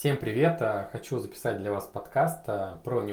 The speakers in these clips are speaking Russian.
Всем привет! А, хочу записать для вас подкаст а, про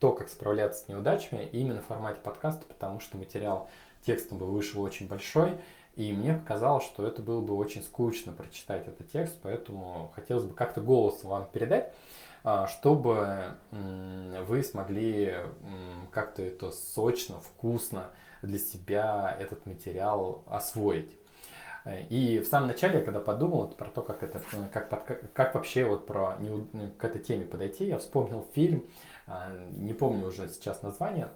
то, как справляться с неудачами, именно в формате подкаста, потому что материал текстом бы вышел очень большой, и мне показалось, что это было бы очень скучно прочитать этот текст, поэтому хотелось бы как-то голосом вам передать, а, чтобы вы смогли как-то это сочно, вкусно для себя этот материал освоить. И в самом начале, когда подумал про то, как это, как, как, как вообще вот про к этой теме подойти, я вспомнил фильм, не помню уже сейчас название,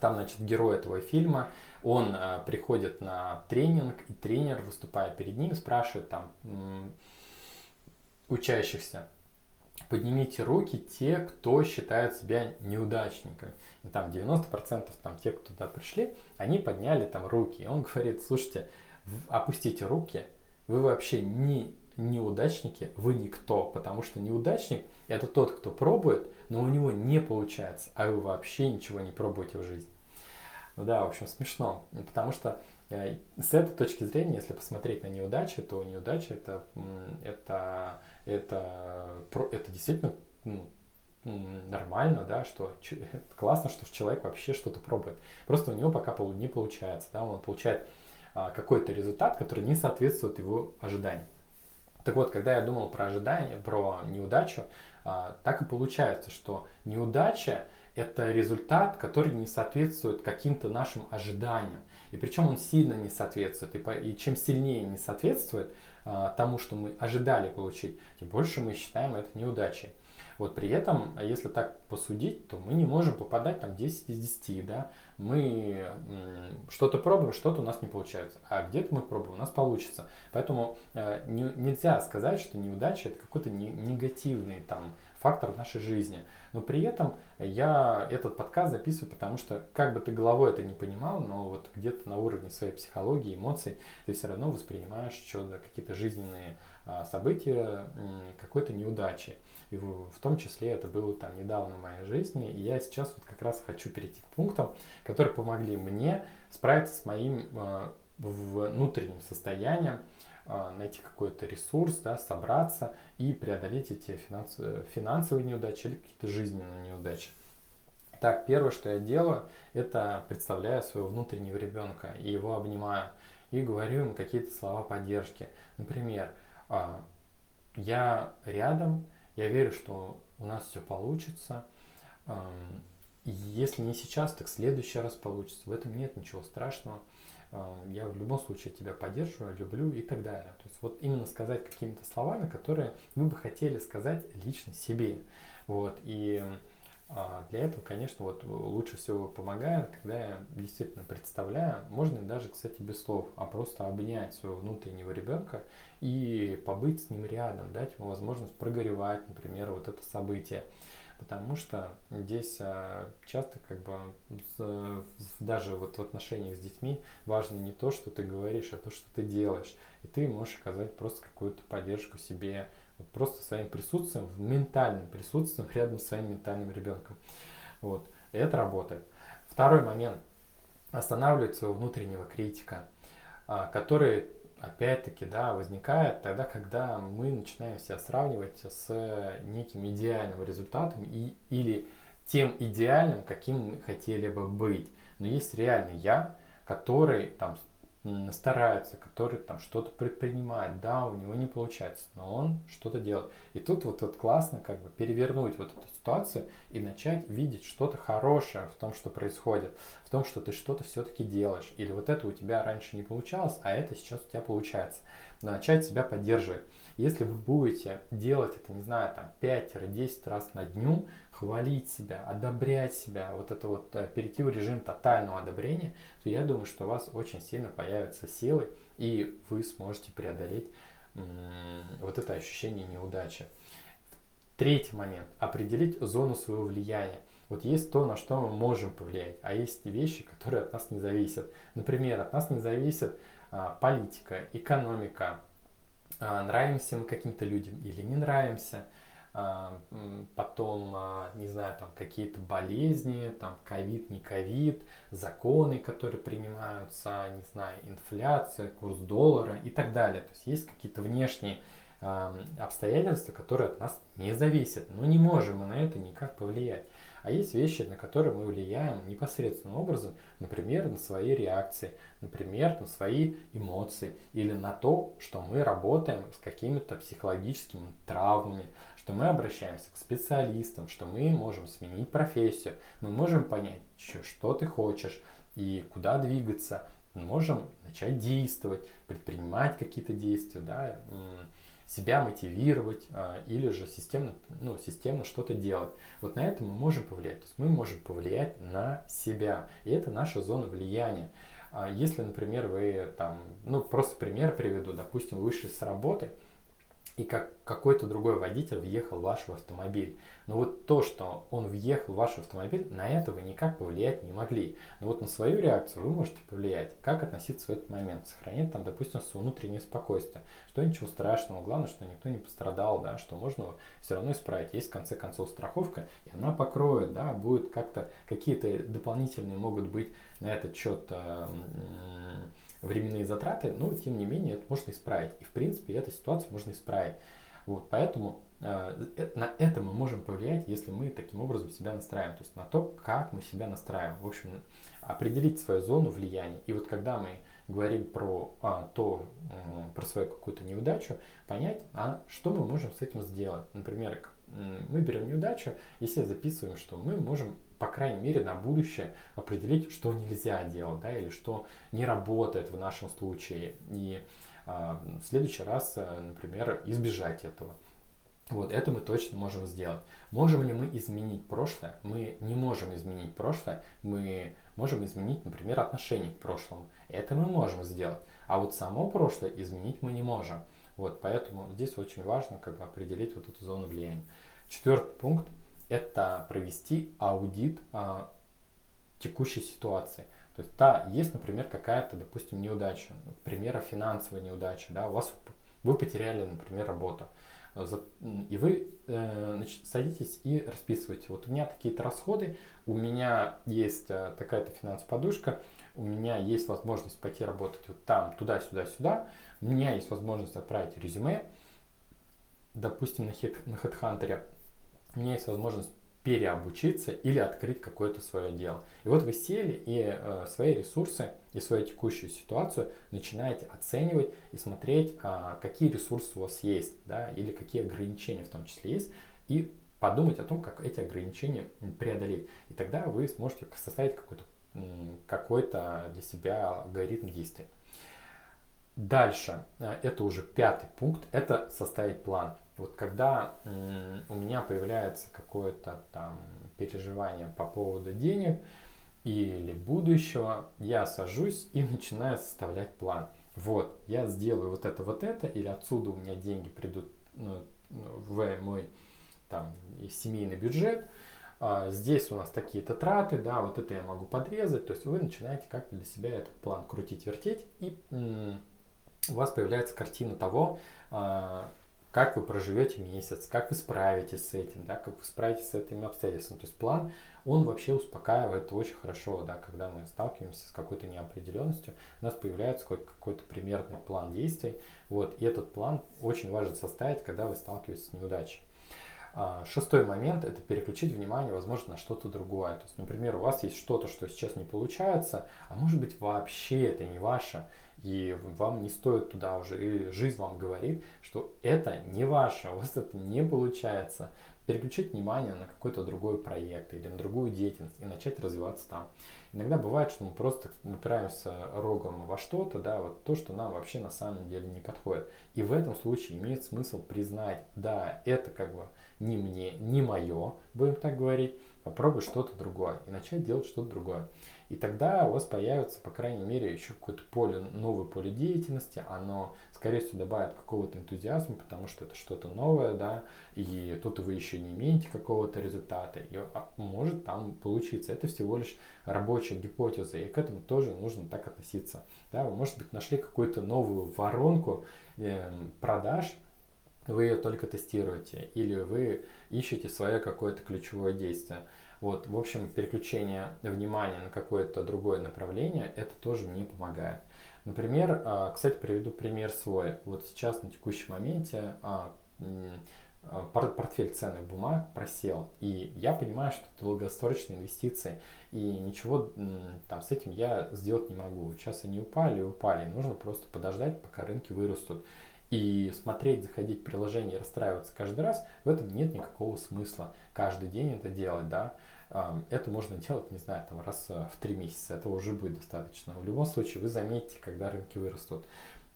там, значит, герой этого фильма, он приходит на тренинг, и тренер, выступая перед ним, спрашивает там учащихся, поднимите руки те, кто считает себя неудачником. И там 90% там, те, кто туда пришли, они подняли там руки. И он говорит, слушайте, опустите руки, вы вообще не неудачники, вы никто, потому что неудачник это тот, кто пробует, но у него не получается, а вы вообще ничего не пробуете в жизни. Ну да, в общем, смешно, потому что э, с этой точки зрения, если посмотреть на неудачи, то неудача это, это, это, это действительно ну, нормально, да, что классно, что человек вообще что-то пробует. Просто у него пока не получается, да, он получает какой-то результат, который не соответствует его ожиданиям. Так вот, когда я думал про ожидания, про неудачу, а, так и получается, что неудача – это результат, который не соответствует каким-то нашим ожиданиям. И причем он сильно не соответствует. И, чем сильнее не соответствует а, тому, что мы ожидали получить, тем больше мы считаем это неудачей. Вот при этом, если так посудить, то мы не можем попадать там 10 из 10, да. Мы что-то пробуем, что-то у нас не получается. А где-то мы пробуем, у нас получится. Поэтому э, не, нельзя сказать, что неудача это какой-то не, негативный там фактор в нашей жизни. Но при этом я этот подкаст записываю, потому что как бы ты головой это не понимал, но вот где-то на уровне своей психологии, эмоций ты все равно воспринимаешь что-то, какие-то жизненные а, события какой-то неудачи. И в том числе это было там недавно в моей жизни. И я сейчас вот как раз хочу перейти к пунктам, которые помогли мне справиться с моим э, внутренним состоянием, э, найти какой-то ресурс, да, собраться и преодолеть эти финансовые, финансовые неудачи или какие-то жизненные неудачи. Так, первое, что я делаю, это представляю своего внутреннего ребенка и его обнимаю и говорю ему какие-то слова поддержки. Например, «А, я рядом, я верю, что у нас все получится. Если не сейчас, так в следующий раз получится. В этом нет ничего страшного. Я в любом случае тебя поддерживаю, люблю и так далее. То есть вот именно сказать какими-то словами, которые вы бы хотели сказать лично себе. Вот. И а, для этого, конечно, вот лучше всего помогает, когда я действительно представляю, можно даже, кстати, без слов, а просто обнять своего внутреннего ребенка и побыть с ним рядом, дать ему возможность прогоревать, например, вот это событие. Потому что здесь а, часто как бы даже вот в отношениях с детьми важно не то, что ты говоришь, а то, что ты делаешь. И ты можешь оказать просто какую-то поддержку себе, просто своим присутствием, ментальным присутствием рядом с своим ментальным ребенком. Вот. И это работает. Второй момент. Останавливать своего внутреннего критика, а, который, опять-таки, да, возникает тогда, когда мы начинаем себя сравнивать с неким идеальным результатом и, или тем идеальным, каким хотели бы быть. Но есть реальный я, который там старается, который там что-то предпринимает, да, у него не получается, но он что-то делает. И тут вот, вот классно как бы перевернуть вот эту ситуацию и начать видеть что-то хорошее в том, что происходит, в том, что ты что-то все-таки делаешь. Или вот это у тебя раньше не получалось, а это сейчас у тебя получается. Начать себя поддерживать. Если вы будете делать это, не знаю, там 5-10 раз на дню, хвалить себя, одобрять себя, вот это вот э, перейти в режим тотального одобрения, то я думаю, что у вас очень сильно появятся силы, и вы сможете преодолеть вот это ощущение неудачи. Третий момент. Определить зону своего влияния. Вот есть то, на что мы можем повлиять, а есть вещи, которые от нас не зависят. Например, от нас не зависит а, политика, экономика, нравимся мы каким-то людям или не нравимся – а, потом, а, не знаю, там какие-то болезни, там ковид, не ковид, законы, которые принимаются, не знаю, инфляция, курс доллара и так далее. То есть есть какие-то внешние обстоятельства, которые от нас не зависят. Но не можем мы на это никак повлиять. А есть вещи, на которые мы влияем непосредственным образом, например, на свои реакции, например, на свои эмоции или на то, что мы работаем с какими-то психологическими травмами, что мы обращаемся к специалистам, что мы можем сменить профессию, мы можем понять, что ты хочешь и куда двигаться, мы можем начать действовать, предпринимать какие-то действия, да, себя мотивировать а, или же системно, ну, системно что-то делать. Вот на это мы можем повлиять. То есть мы можем повлиять на себя. И это наша зона влияния. А если, например, вы там, ну просто пример приведу, допустим, вышли с работы, и как какой-то другой водитель въехал в ваш автомобиль. Но вот то, что он въехал в ваш автомобиль, на это вы никак повлиять не могли. Но вот на свою реакцию вы можете повлиять. Как относиться в этот момент? Сохранить там, допустим, свое внутреннее спокойствие. Что ничего страшного, главное, что никто не пострадал, да, что можно все равно исправить. Есть в конце концов страховка, и она покроет, да, будет как-то, какие-то дополнительные могут быть на этот счет э, временные затраты, но тем не менее это можно исправить. И в принципе эту ситуацию можно исправить. Вот, поэтому на это мы можем повлиять, если мы таким образом себя настраиваем, то есть на то, как мы себя настраиваем. В общем, определить свою зону влияния. И вот когда мы говорим про а, то, э, про свою какую-то неудачу, понять, а что мы можем с этим сделать. Например, мы берем неудачу, если записываем, что мы можем по крайней мере, на будущее определить, что нельзя делать, да, или что не работает в нашем случае. И а, в следующий раз, э, например, избежать этого. Вот это мы точно можем сделать. Можем ли мы изменить прошлое? Мы не можем изменить прошлое. Мы можем изменить, например, отношение к прошлому. Это мы можем сделать. А вот само прошлое изменить мы не можем. Вот, поэтому здесь очень важно как бы, определить вот эту зону влияния. Четвертый пункт это провести аудит а, текущей ситуации. То есть, да, есть, например, какая-то, допустим, неудача, например, финансовая неудача, да, у вас вы потеряли, например, работу, и вы э, значит, садитесь и расписываете. Вот у меня такие-то расходы, у меня есть э, такая-то финансовая подушка, у меня есть возможность пойти работать вот там, туда, сюда, сюда, у меня есть возможность отправить резюме, допустим, на, хит, на HeadHunter, у меня есть возможность переобучиться или открыть какое-то свое дело. И вот вы сели и э, свои ресурсы и свою текущую ситуацию начинаете оценивать и смотреть, э, какие ресурсы у вас есть, да, или какие ограничения в том числе есть, и подумать о том, как эти ограничения преодолеть. И тогда вы сможете составить какой-то какой для себя алгоритм действий. Дальше, э, это уже пятый пункт, это составить план. Вот когда у меня появляется какое-то там переживание по поводу денег или будущего, я сажусь и начинаю составлять план. Вот, я сделаю вот это, вот это, или отсюда у меня деньги придут ну, в мой там семейный бюджет, а здесь у нас такие-то траты, да, вот это я могу подрезать, то есть вы начинаете как-то для себя этот план крутить, вертеть, и у вас появляется картина того, а, как вы проживете месяц, как вы справитесь с этим, да, как вы справитесь с этими обстоятельствами. То есть план, он вообще успокаивает очень хорошо, да, когда мы сталкиваемся с какой-то неопределенностью, у нас появляется какой-то примерный план действий, вот, и этот план очень важно составить, когда вы сталкиваетесь с неудачей. А, шестой момент – это переключить внимание, возможно, на что-то другое. То есть, например, у вас есть что-то, что сейчас не получается, а может быть вообще это не ваше – и вам не стоит туда уже, и жизнь вам говорит, что это не ваше, у вас это не получается. Переключить внимание на какой-то другой проект или на другую деятельность и начать развиваться там. Иногда бывает, что мы просто упираемся рогом во что-то, да, вот то, что нам вообще на самом деле не подходит. И в этом случае имеет смысл признать, да, это как бы не мне, не мое, будем так говорить, попробуй что-то другое и начать делать что-то другое. И тогда у вас появится, по крайней мере, еще какое-то поле, новое поле деятельности, оно, скорее всего, добавит какого-то энтузиазма, потому что это что-то новое, да, и тут вы еще не имеете какого-то результата, и а, может там получиться. Это всего лишь рабочая гипотеза, и к этому тоже нужно так относиться. Да, вы, может быть, нашли какую-то новую воронку э, продаж, вы ее только тестируете, или вы ищете свое какое-то ключевое действие. Вот, в общем, переключение внимания на какое-то другое направление, это тоже не помогает. Например, а, кстати, приведу пример свой. Вот сейчас на текущем моменте а, а, портфель ценных бумаг просел. И я понимаю, что это долгосрочные инвестиции. И ничего там с этим я сделать не могу. Сейчас они упали упали. Нужно просто подождать, пока рынки вырастут. И смотреть, заходить в приложение и расстраиваться каждый раз, в этом нет никакого смысла. Каждый день это делать, да. Это можно делать, не знаю, там раз в три месяца. Этого уже будет достаточно. В любом случае, вы заметите, когда рынки вырастут.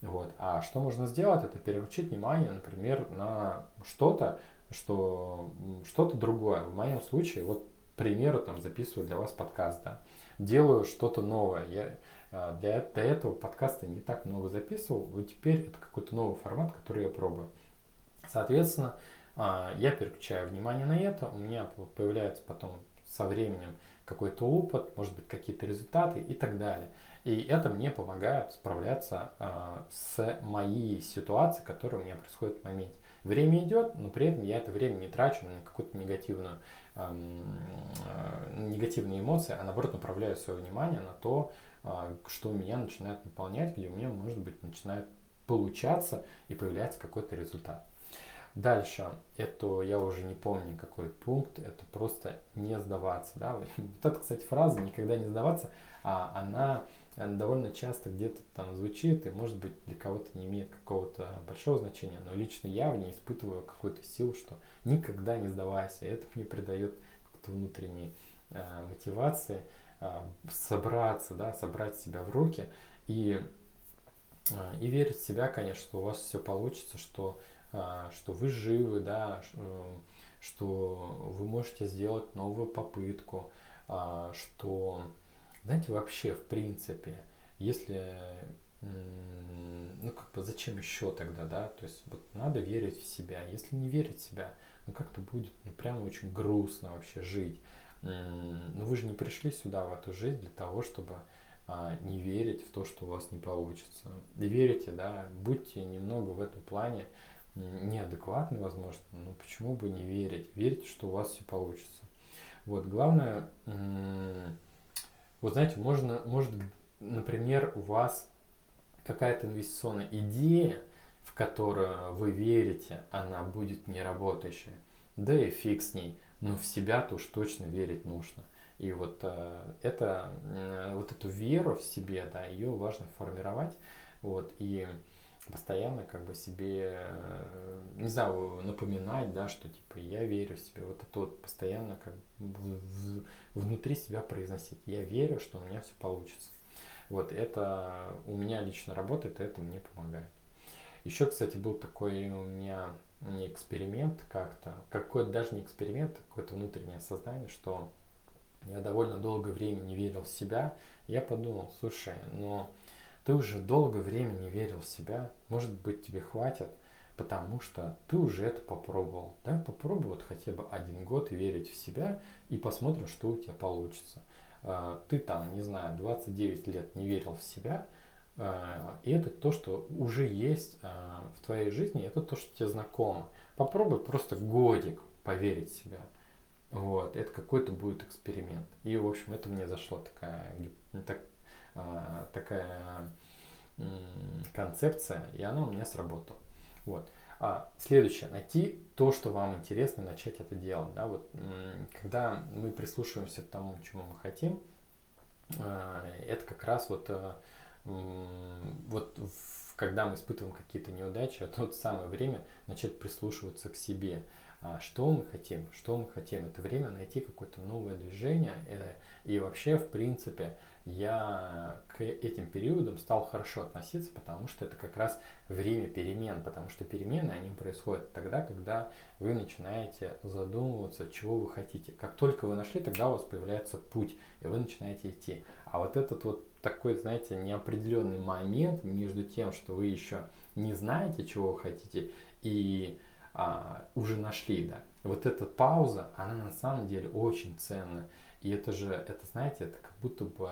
Вот. А что можно сделать, это переключить внимание, например, на что-то, что что-то другое. В моем случае, вот, к примеру, там записываю для вас подкаст, да, делаю что-то новое. Я для, для этого подкаста не так много записывал, вот теперь это какой-то новый формат, который я пробую. Соответственно, а, я переключаю внимание на это, у меня появляется потом со временем какой-то опыт, может быть, какие-то результаты и так далее. И это мне помогает справляться э, с моей ситуацией, которая у меня происходит в моменте. Время идет, но при этом я это время не трачу на какую-то негативную, э, э, негативные эмоции, а наоборот направляю свое внимание на то, что меня начинает наполнять, где у меня, может быть, начинает получаться и появляется какой-то результат. Дальше, это я уже не помню какой пункт, это просто не сдаваться. Да? Вот эта, кстати, фраза «никогда не сдаваться», а она она довольно часто где-то там звучит и, может быть, для кого-то не имеет какого-то большого значения, но лично я в ней испытываю какую-то силу, что никогда не сдавайся, это мне придает какой-то внутренней э, мотивации э, собраться, да, собрать себя в руки и, э, и верить в себя, конечно, что у вас все получится, что, э, что вы живы, да, что, вы можете сделать новую попытку, э, что знаете, вообще, в принципе, если, ну, как бы, зачем еще тогда, да? То есть, вот надо верить в себя. Если не верить в себя, ну, как-то будет, ну, прямо очень грустно вообще жить. Ну, вы же не пришли сюда, в эту жизнь, для того, чтобы а, не верить в то, что у вас не получится. Верите, да, будьте немного в этом плане неадекватны, возможно, но почему бы не верить? Верьте, что у вас все получится. Вот, главное, вот знаете, можно, может, например, у вас какая-то инвестиционная идея, в которую вы верите, она будет не работающая. Да и фиг с ней. Но в себя-то уж точно верить нужно. И вот э, это, э, вот эту веру в себе, да, ее важно формировать. Вот, и постоянно как бы себе, э, не знаю, напоминать, да, что типа я верю в себя, вот это вот постоянно как бы внутри себя произносить. Я верю, что у меня все получится. Вот это у меня лично работает, и это мне помогает. Еще, кстати, был такой у меня не эксперимент как-то, какой-то даже не эксперимент, а какое-то внутреннее сознание, что я довольно долгое время не верил в себя. Я подумал, слушай, но ты уже долгое время не верил в себя, может быть тебе хватит, потому что ты уже это попробовал. Да? Попробуй вот хотя бы один год верить в себя и посмотрим, что у тебя получится. А, ты там, не знаю, 29 лет не верил в себя, и это то, что уже есть а, в твоей жизни, это то, что тебе знакомо. Попробуй просто годик поверить в себя. Вот, это какой-то будет эксперимент. И, в общем, это мне зашло такая, так, а, такая концепция, и она у меня сработала. Вот. А следующее, найти то, что вам интересно, начать это делать. Да? Вот, когда мы прислушиваемся к тому, чему мы хотим, а, это как раз вот, вот когда мы испытываем какие-то неудачи, это вот самое время начать прислушиваться к себе. А что мы хотим, что мы хотим. Это время найти какое-то новое движение. Э, и вообще, в принципе, я к этим периодам стал хорошо относиться, потому что это как раз время перемен, потому что перемены, они происходят тогда, когда вы начинаете задумываться, чего вы хотите. Как только вы нашли, тогда у вас появляется путь, и вы начинаете идти. А вот этот вот такой, знаете, неопределенный момент между тем, что вы еще не знаете, чего вы хотите, и а, уже нашли, да. Вот эта пауза, она на самом деле очень ценна. И это же, это знаете, это как будто бы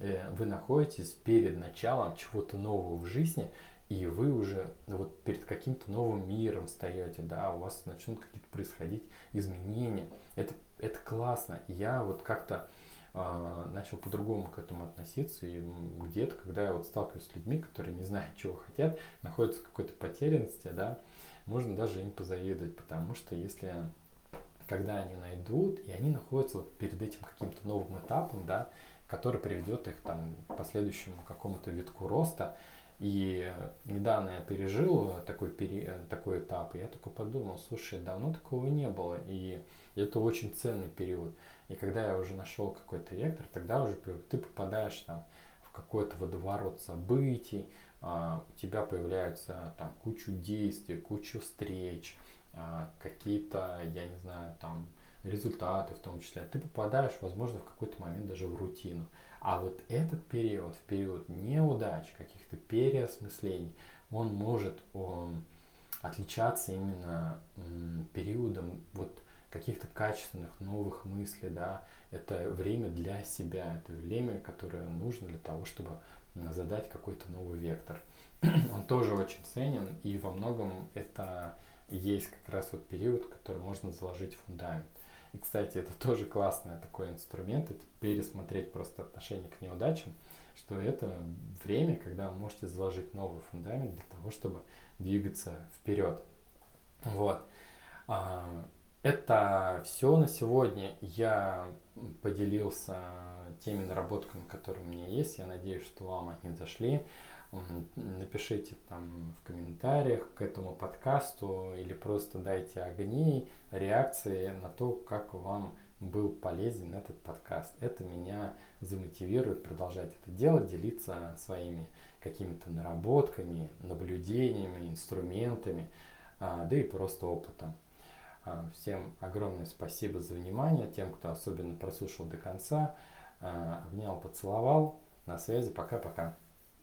э, вы находитесь перед началом чего-то нового в жизни, и вы уже вот перед каким-то новым миром встаете, да, у вас начнут какие-то происходить изменения. Это, это классно. Я вот как-то а, начал по-другому к этому относиться. И где-то, когда я вот сталкиваюсь с людьми, которые не знают, чего хотят, находятся в какой-то потерянности, да, можно даже им позавидовать, потому что если когда они найдут, и они находятся вот перед этим каким-то новым этапом, да, который приведет их там к последующему какому-то витку роста. И недавно я пережил такой, пери... такой этап, и я такой подумал, слушай, давно такого не было, и это очень ценный период. И когда я уже нашел какой-то вектор, тогда уже ты попадаешь там в какой-то водоворот событий, а, у тебя появляются там кучу действий, кучу встреч, какие-то, я не знаю, там результаты в том числе. Ты попадаешь, возможно, в какой-то момент даже в рутину. А вот этот период, в период неудач, каких-то переосмыслений, он может он, отличаться именно м, периодом вот каких-то качественных новых мыслей, да, это время для себя, это время, которое нужно для того, чтобы задать какой-то новый вектор. Он тоже очень ценен, и во многом это есть как раз вот период, который можно заложить фундамент. И, кстати, это тоже классный такой инструмент, это пересмотреть просто отношение к неудачам, что это время, когда вы можете заложить новый фундамент для того, чтобы двигаться вперед. Вот. А, это все на сегодня. Я поделился теми наработками, которые у меня есть. Я надеюсь, что вам они зашли. Напишите там в комментариях к этому подкасту или просто дайте огни, реакции на то, как вам был полезен этот подкаст. Это меня замотивирует продолжать это делать, делиться своими какими-то наработками, наблюдениями, инструментами, а, да и просто опытом. А, всем огромное спасибо за внимание. Тем, кто особенно прослушал до конца. А, обнял, поцеловал. На связи. Пока-пока.